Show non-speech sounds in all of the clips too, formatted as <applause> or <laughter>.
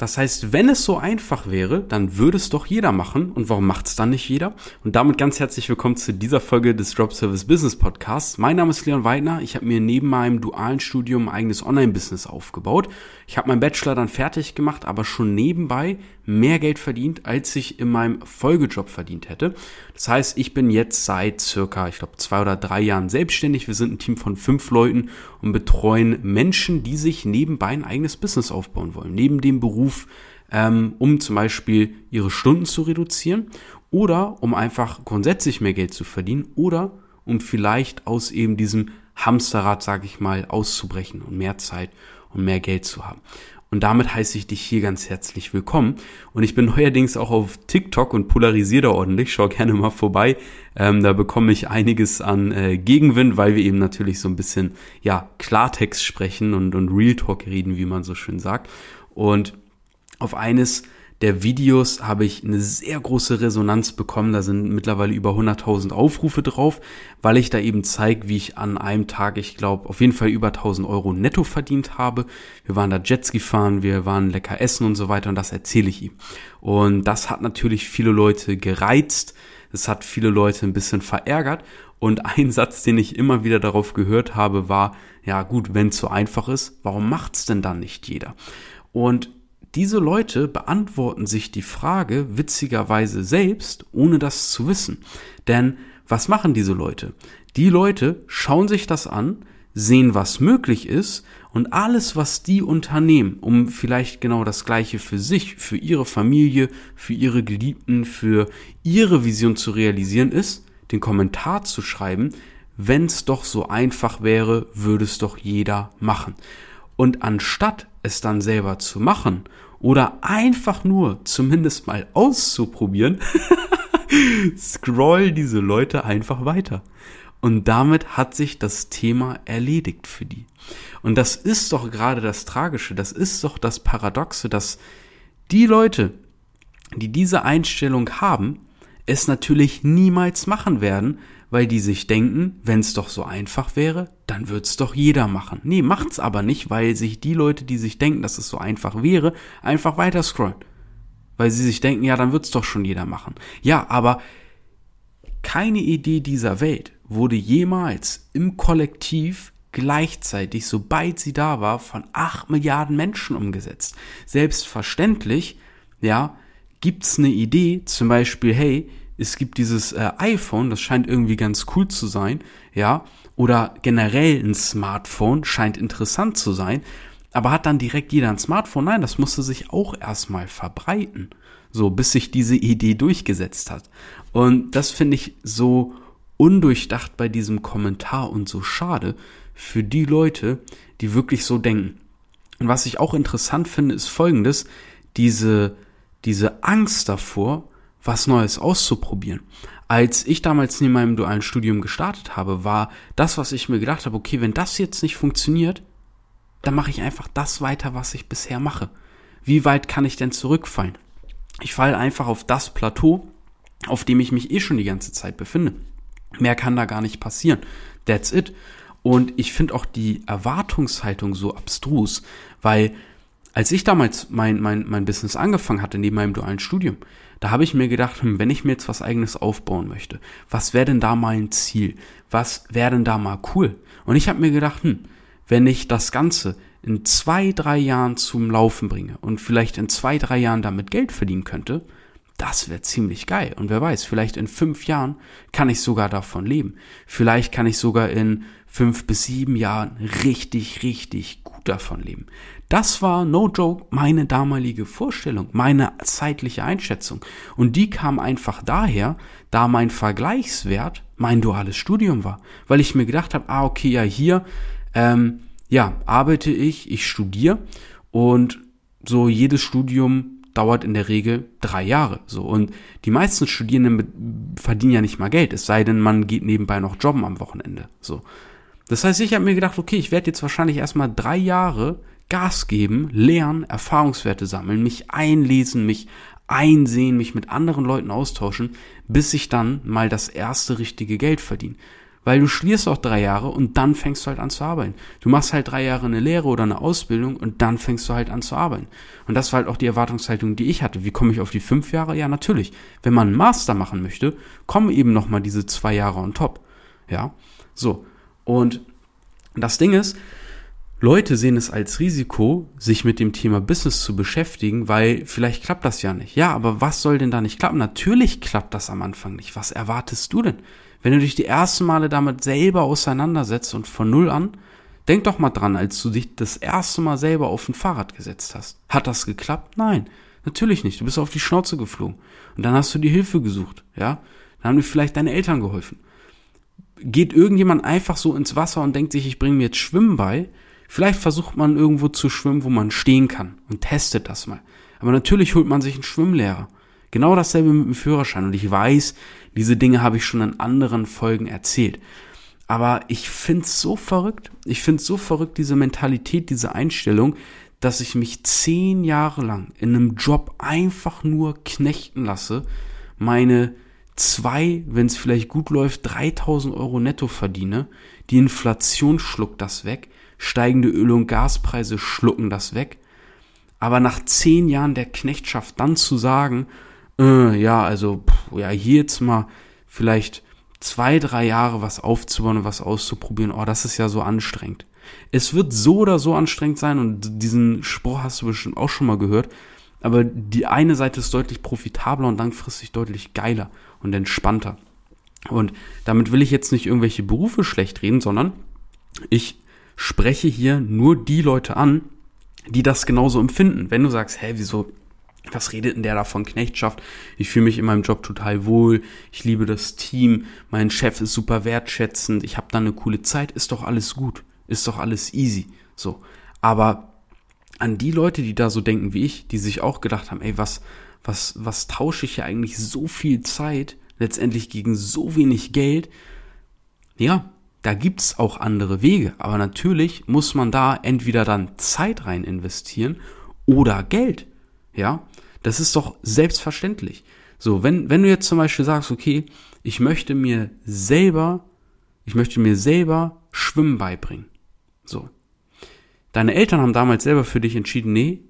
Das heißt, wenn es so einfach wäre, dann würde es doch jeder machen. Und warum macht es dann nicht jeder? Und damit ganz herzlich willkommen zu dieser Folge des Drop Service Business Podcasts. Mein Name ist Leon Weidner. Ich habe mir neben meinem dualen Studium ein eigenes Online-Business aufgebaut. Ich habe meinen Bachelor dann fertig gemacht, aber schon nebenbei mehr Geld verdient, als ich in meinem Folgejob verdient hätte. Das heißt, ich bin jetzt seit circa, ich glaube, zwei oder drei Jahren selbstständig. Wir sind ein Team von fünf Leuten und betreuen Menschen, die sich nebenbei ein eigenes Business aufbauen wollen. Neben dem Beruf, ähm, um zum Beispiel ihre Stunden zu reduzieren oder um einfach grundsätzlich mehr Geld zu verdienen oder um vielleicht aus eben diesem Hamsterrad, sage ich mal, auszubrechen und mehr Zeit und mehr Geld zu haben. Und damit heiße ich dich hier ganz herzlich willkommen. Und ich bin neuerdings auch auf TikTok und polarisiere da ordentlich. Schau gerne mal vorbei. Ähm, da bekomme ich einiges an äh, Gegenwind, weil wir eben natürlich so ein bisschen, ja, Klartext sprechen und, und Real Talk reden, wie man so schön sagt. Und auf eines der Videos habe ich eine sehr große Resonanz bekommen. Da sind mittlerweile über 100.000 Aufrufe drauf, weil ich da eben zeige, wie ich an einem Tag, ich glaube, auf jeden Fall über 1.000 Euro netto verdient habe. Wir waren da Jetski fahren, wir waren lecker essen und so weiter und das erzähle ich ihm. Und das hat natürlich viele Leute gereizt. Es hat viele Leute ein bisschen verärgert. Und <laughs> ein Satz, den ich immer wieder darauf gehört habe, war, ja gut, wenn es so einfach ist, warum macht's denn dann nicht jeder? Und diese Leute beantworten sich die Frage witzigerweise selbst, ohne das zu wissen. Denn was machen diese Leute? Die Leute schauen sich das an, sehen, was möglich ist und alles, was die unternehmen, um vielleicht genau das Gleiche für sich, für ihre Familie, für ihre Geliebten, für ihre Vision zu realisieren, ist, den Kommentar zu schreiben, wenn es doch so einfach wäre, würde es doch jeder machen. Und anstatt es dann selber zu machen oder einfach nur zumindest mal auszuprobieren, <laughs> scroll diese Leute einfach weiter. Und damit hat sich das Thema erledigt für die. Und das ist doch gerade das Tragische, das ist doch das Paradoxe, dass die Leute, die diese Einstellung haben, es natürlich niemals machen werden, weil die sich denken, wenn es doch so einfach wäre, dann wird's doch jeder machen. Nee, macht's aber nicht, weil sich die Leute, die sich denken, dass es so einfach wäre, einfach weiter scrollen. Weil sie sich denken, ja, dann wird's doch schon jeder machen. Ja, aber keine Idee dieser Welt wurde jemals im Kollektiv gleichzeitig, sobald sie da war, von acht Milliarden Menschen umgesetzt. Selbstverständlich, ja, gibt's eine Idee, zum Beispiel, hey, es gibt dieses äh, iPhone, das scheint irgendwie ganz cool zu sein, ja, oder generell ein Smartphone scheint interessant zu sein, aber hat dann direkt jeder ein Smartphone? Nein, das musste sich auch erstmal verbreiten, so bis sich diese Idee durchgesetzt hat. Und das finde ich so undurchdacht bei diesem Kommentar und so schade für die Leute, die wirklich so denken. Und was ich auch interessant finde, ist folgendes, diese, diese Angst davor, was Neues auszuprobieren. Als ich damals neben meinem dualen Studium gestartet habe, war das, was ich mir gedacht habe, okay, wenn das jetzt nicht funktioniert, dann mache ich einfach das weiter, was ich bisher mache. Wie weit kann ich denn zurückfallen? Ich falle einfach auf das Plateau, auf dem ich mich eh schon die ganze Zeit befinde. Mehr kann da gar nicht passieren. That's it. Und ich finde auch die Erwartungshaltung so abstrus, weil als ich damals mein, mein, mein Business angefangen hatte, neben meinem dualen Studium, da habe ich mir gedacht, hm, wenn ich mir jetzt was eigenes aufbauen möchte, was wäre denn da mal ein Ziel? Was wäre denn da mal cool? Und ich habe mir gedacht, hm, wenn ich das Ganze in zwei, drei Jahren zum Laufen bringe und vielleicht in zwei, drei Jahren damit Geld verdienen könnte, das wäre ziemlich geil. Und wer weiß, vielleicht in fünf Jahren kann ich sogar davon leben. Vielleicht kann ich sogar in fünf bis sieben Jahren richtig, richtig gut davon leben. Das war, no joke, meine damalige Vorstellung, meine zeitliche Einschätzung. Und die kam einfach daher, da mein Vergleichswert mein duales Studium war. Weil ich mir gedacht habe, ah, okay, ja, hier, ähm, ja, arbeite ich, ich studiere und so jedes Studium dauert in der Regel drei Jahre. So und die meisten Studierenden verdienen ja nicht mal Geld, es sei denn, man geht nebenbei noch jobben am Wochenende. So, das heißt, ich habe mir gedacht, okay, ich werde jetzt wahrscheinlich erstmal drei Jahre Gas geben, lernen, Erfahrungswerte sammeln, mich einlesen, mich einsehen, mich mit anderen Leuten austauschen, bis ich dann mal das erste richtige Geld verdiene. Weil du studierst auch drei Jahre und dann fängst du halt an zu arbeiten. Du machst halt drei Jahre eine Lehre oder eine Ausbildung und dann fängst du halt an zu arbeiten. Und das war halt auch die Erwartungshaltung, die ich hatte. Wie komme ich auf die fünf Jahre? Ja, natürlich. Wenn man einen Master machen möchte, kommen eben nochmal diese zwei Jahre on top. Ja, so. Und das Ding ist, Leute sehen es als Risiko, sich mit dem Thema Business zu beschäftigen, weil vielleicht klappt das ja nicht. Ja, aber was soll denn da nicht klappen? Natürlich klappt das am Anfang nicht. Was erwartest du denn? Wenn du dich die ersten Male damit selber auseinandersetzt und von Null an, denk doch mal dran, als du dich das erste Mal selber auf ein Fahrrad gesetzt hast. Hat das geklappt? Nein, natürlich nicht. Du bist auf die Schnauze geflogen. Und dann hast du die Hilfe gesucht, ja? Dann haben dir vielleicht deine Eltern geholfen. Geht irgendjemand einfach so ins Wasser und denkt sich, ich bringe mir jetzt Schwimmen bei, Vielleicht versucht man irgendwo zu schwimmen, wo man stehen kann und testet das mal. Aber natürlich holt man sich einen Schwimmlehrer. Genau dasselbe mit dem Führerschein. Und ich weiß, diese Dinge habe ich schon in anderen Folgen erzählt. Aber ich find's so verrückt. Ich find's so verrückt, diese Mentalität, diese Einstellung, dass ich mich zehn Jahre lang in einem Job einfach nur knechten lasse, meine zwei, wenn es vielleicht gut läuft, 3000 Euro netto verdiene. Die Inflation schluckt das weg steigende Öl- und Gaspreise schlucken das weg. Aber nach zehn Jahren der Knechtschaft dann zu sagen, äh, ja, also, pff, ja, hier jetzt mal vielleicht zwei, drei Jahre was aufzubauen und was auszuprobieren, oh, das ist ja so anstrengend. Es wird so oder so anstrengend sein und diesen Spruch hast du bestimmt auch schon mal gehört. Aber die eine Seite ist deutlich profitabler und langfristig deutlich geiler und entspannter. Und damit will ich jetzt nicht irgendwelche Berufe schlecht reden, sondern ich spreche hier nur die Leute an, die das genauso empfinden. Wenn du sagst, hä, wieso, was redet denn der da von Knechtschaft? Ich fühle mich in meinem Job total wohl, ich liebe das Team, mein Chef ist super wertschätzend, ich habe da eine coole Zeit, ist doch alles gut, ist doch alles easy. So. Aber an die Leute, die da so denken wie ich, die sich auch gedacht haben, ey, was, was, was tausche ich ja eigentlich so viel Zeit letztendlich gegen so wenig Geld? Ja, da gibt's auch andere Wege, aber natürlich muss man da entweder dann Zeit rein investieren oder Geld. Ja, das ist doch selbstverständlich. So, wenn, wenn du jetzt zum Beispiel sagst, okay, ich möchte mir selber, ich möchte mir selber Schwimmen beibringen. So. Deine Eltern haben damals selber für dich entschieden, nee,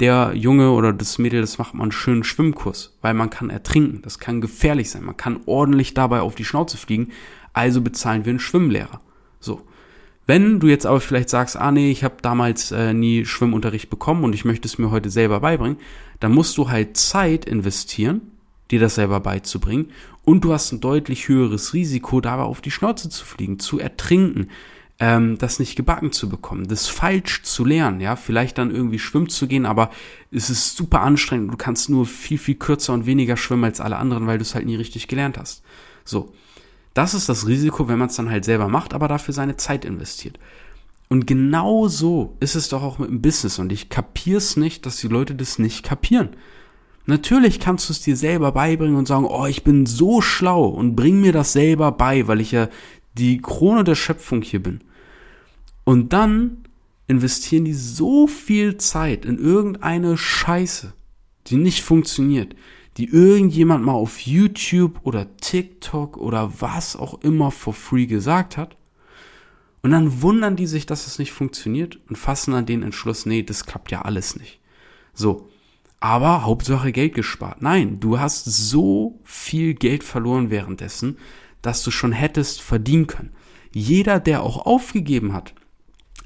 der Junge oder das Mädel, das macht mal einen schönen Schwimmkurs, weil man kann ertrinken, das kann gefährlich sein, man kann ordentlich dabei auf die Schnauze fliegen, also bezahlen wir einen Schwimmlehrer. So. Wenn du jetzt aber vielleicht sagst, ah nee, ich habe damals äh, nie Schwimmunterricht bekommen und ich möchte es mir heute selber beibringen, dann musst du halt Zeit investieren, dir das selber beizubringen und du hast ein deutlich höheres Risiko, dabei auf die Schnauze zu fliegen, zu ertrinken, ähm, das nicht gebacken zu bekommen, das falsch zu lernen, ja, vielleicht dann irgendwie schwimmen zu gehen, aber es ist super anstrengend, du kannst nur viel, viel kürzer und weniger schwimmen als alle anderen, weil du es halt nie richtig gelernt hast. So. Das ist das Risiko, wenn man es dann halt selber macht, aber dafür seine Zeit investiert. Und genau so ist es doch auch mit dem Business. Und ich kapier's nicht, dass die Leute das nicht kapieren. Natürlich kannst du es dir selber beibringen und sagen, oh, ich bin so schlau und bring mir das selber bei, weil ich ja die Krone der Schöpfung hier bin. Und dann investieren die so viel Zeit in irgendeine Scheiße, die nicht funktioniert, die irgendjemand mal auf YouTube oder TikTok oder was auch immer for free gesagt hat. Und dann wundern die sich, dass es nicht funktioniert und fassen dann den Entschluss, nee, das klappt ja alles nicht. So. Aber Hauptsache Geld gespart. Nein, du hast so viel Geld verloren währenddessen, dass du schon hättest verdienen können. Jeder, der auch aufgegeben hat,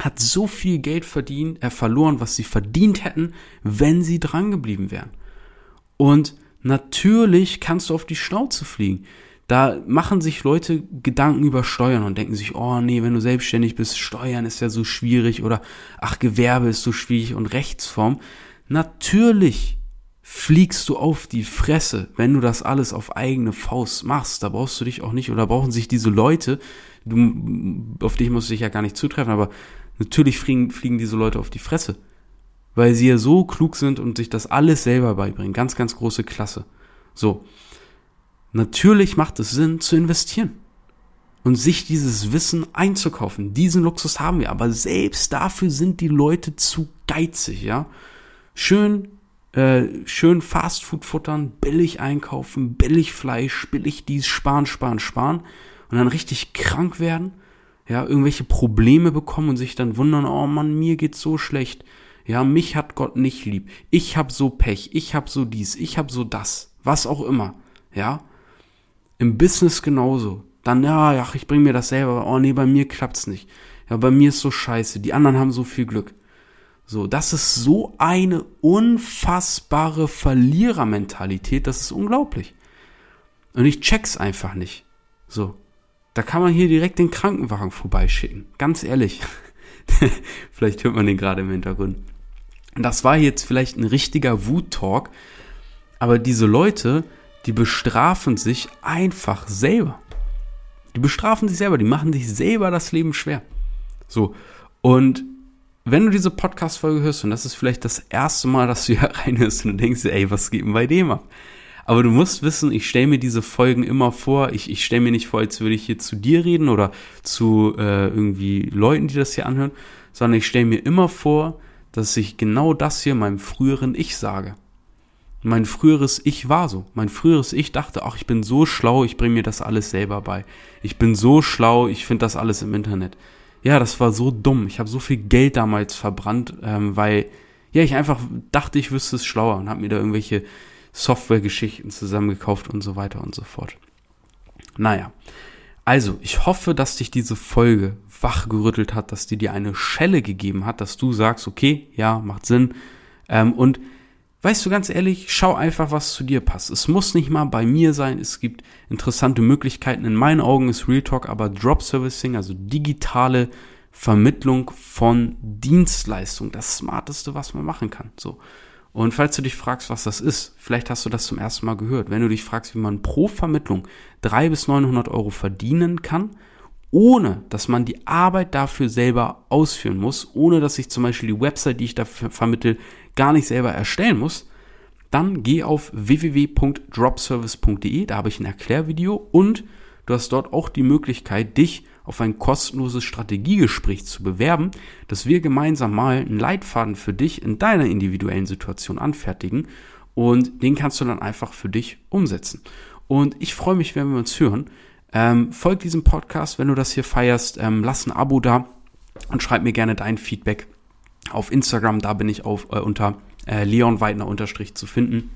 hat so viel Geld verdient, er verloren, was sie verdient hätten, wenn sie drangeblieben wären. Und Natürlich kannst du auf die Schnauze fliegen. Da machen sich Leute Gedanken über Steuern und denken sich, oh nee, wenn du selbstständig bist, Steuern ist ja so schwierig oder ach, Gewerbe ist so schwierig und Rechtsform. Natürlich fliegst du auf die Fresse, wenn du das alles auf eigene Faust machst. Da brauchst du dich auch nicht oder brauchen sich diese Leute, du, auf dich musst du dich ja gar nicht zutreffen, aber natürlich fliegen, fliegen diese Leute auf die Fresse weil sie ja so klug sind und sich das alles selber beibringen. Ganz, ganz große Klasse. So. Natürlich macht es Sinn zu investieren und sich dieses Wissen einzukaufen. Diesen Luxus haben wir, aber selbst dafür sind die Leute zu geizig, ja. Schön, äh, schön Fastfood futtern, billig einkaufen, billig Fleisch, billig dies, sparen, sparen, sparen. und dann richtig krank werden, ja, irgendwelche Probleme bekommen und sich dann wundern, oh Mann, mir geht's so schlecht. Ja, mich hat Gott nicht lieb. Ich hab so Pech, ich hab so dies, ich hab so das, was auch immer. Ja? Im Business genauso. Dann, ja, ach, ich bring mir das selber. Oh nee, bei mir klappt's nicht. Ja, bei mir ist so scheiße. Die anderen haben so viel Glück. So, das ist so eine unfassbare Verlierermentalität, das ist unglaublich. Und ich check's einfach nicht. So. Da kann man hier direkt den Krankenwagen vorbeischicken. Ganz ehrlich. <laughs> vielleicht hört man den gerade im Hintergrund. Das war jetzt vielleicht ein richtiger Wut-Talk, aber diese Leute, die bestrafen sich einfach selber. Die bestrafen sich selber, die machen sich selber das Leben schwer. So. Und wenn du diese Podcast-Folge hörst, und das ist vielleicht das erste Mal, dass du <laughs> hier reinhörst und du denkst, ey, was geht denn bei dem ab? Aber du musst wissen, ich stelle mir diese Folgen immer vor. Ich, ich stelle mir nicht vor, als würde ich hier zu dir reden oder zu äh, irgendwie Leuten, die das hier anhören, sondern ich stelle mir immer vor, dass ich genau das hier meinem früheren Ich sage. Mein früheres Ich war so. Mein früheres Ich dachte, ach, ich bin so schlau, ich bringe mir das alles selber bei. Ich bin so schlau, ich finde das alles im Internet. Ja, das war so dumm. Ich habe so viel Geld damals verbrannt, ähm, weil ja ich einfach dachte, ich wüsste es schlauer und habe mir da irgendwelche Software-Geschichten zusammengekauft und so weiter und so fort. Naja, also ich hoffe, dass dich diese Folge wachgerüttelt hat, dass die dir eine Schelle gegeben hat, dass du sagst, okay, ja, macht Sinn. Ähm, und weißt du ganz ehrlich, schau einfach, was zu dir passt. Es muss nicht mal bei mir sein. Es gibt interessante Möglichkeiten. In meinen Augen ist Real Talk aber Drop Servicing, also digitale Vermittlung von Dienstleistung, das smarteste, was man machen kann. So. Und falls du dich fragst, was das ist, vielleicht hast du das zum ersten Mal gehört. Wenn du dich fragst, wie man pro Vermittlung drei bis 900 Euro verdienen kann, ohne dass man die Arbeit dafür selber ausführen muss, ohne dass ich zum Beispiel die Website, die ich dafür vermittel, gar nicht selber erstellen muss, dann geh auf www.dropservice.de, da habe ich ein Erklärvideo und du hast dort auch die Möglichkeit, dich auf ein kostenloses Strategiegespräch zu bewerben, dass wir gemeinsam mal einen Leitfaden für dich in deiner individuellen Situation anfertigen und den kannst du dann einfach für dich umsetzen. Und ich freue mich, wenn wir uns hören. Ähm, folg diesem Podcast, wenn du das hier feierst. Ähm, lass ein Abo da und schreib mir gerne dein Feedback auf Instagram. Da bin ich auf, äh, unter äh, Leon Weidner unterstrich zu finden.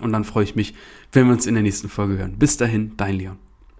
Und dann freue ich mich, wenn wir uns in der nächsten Folge hören. Bis dahin, dein Leon.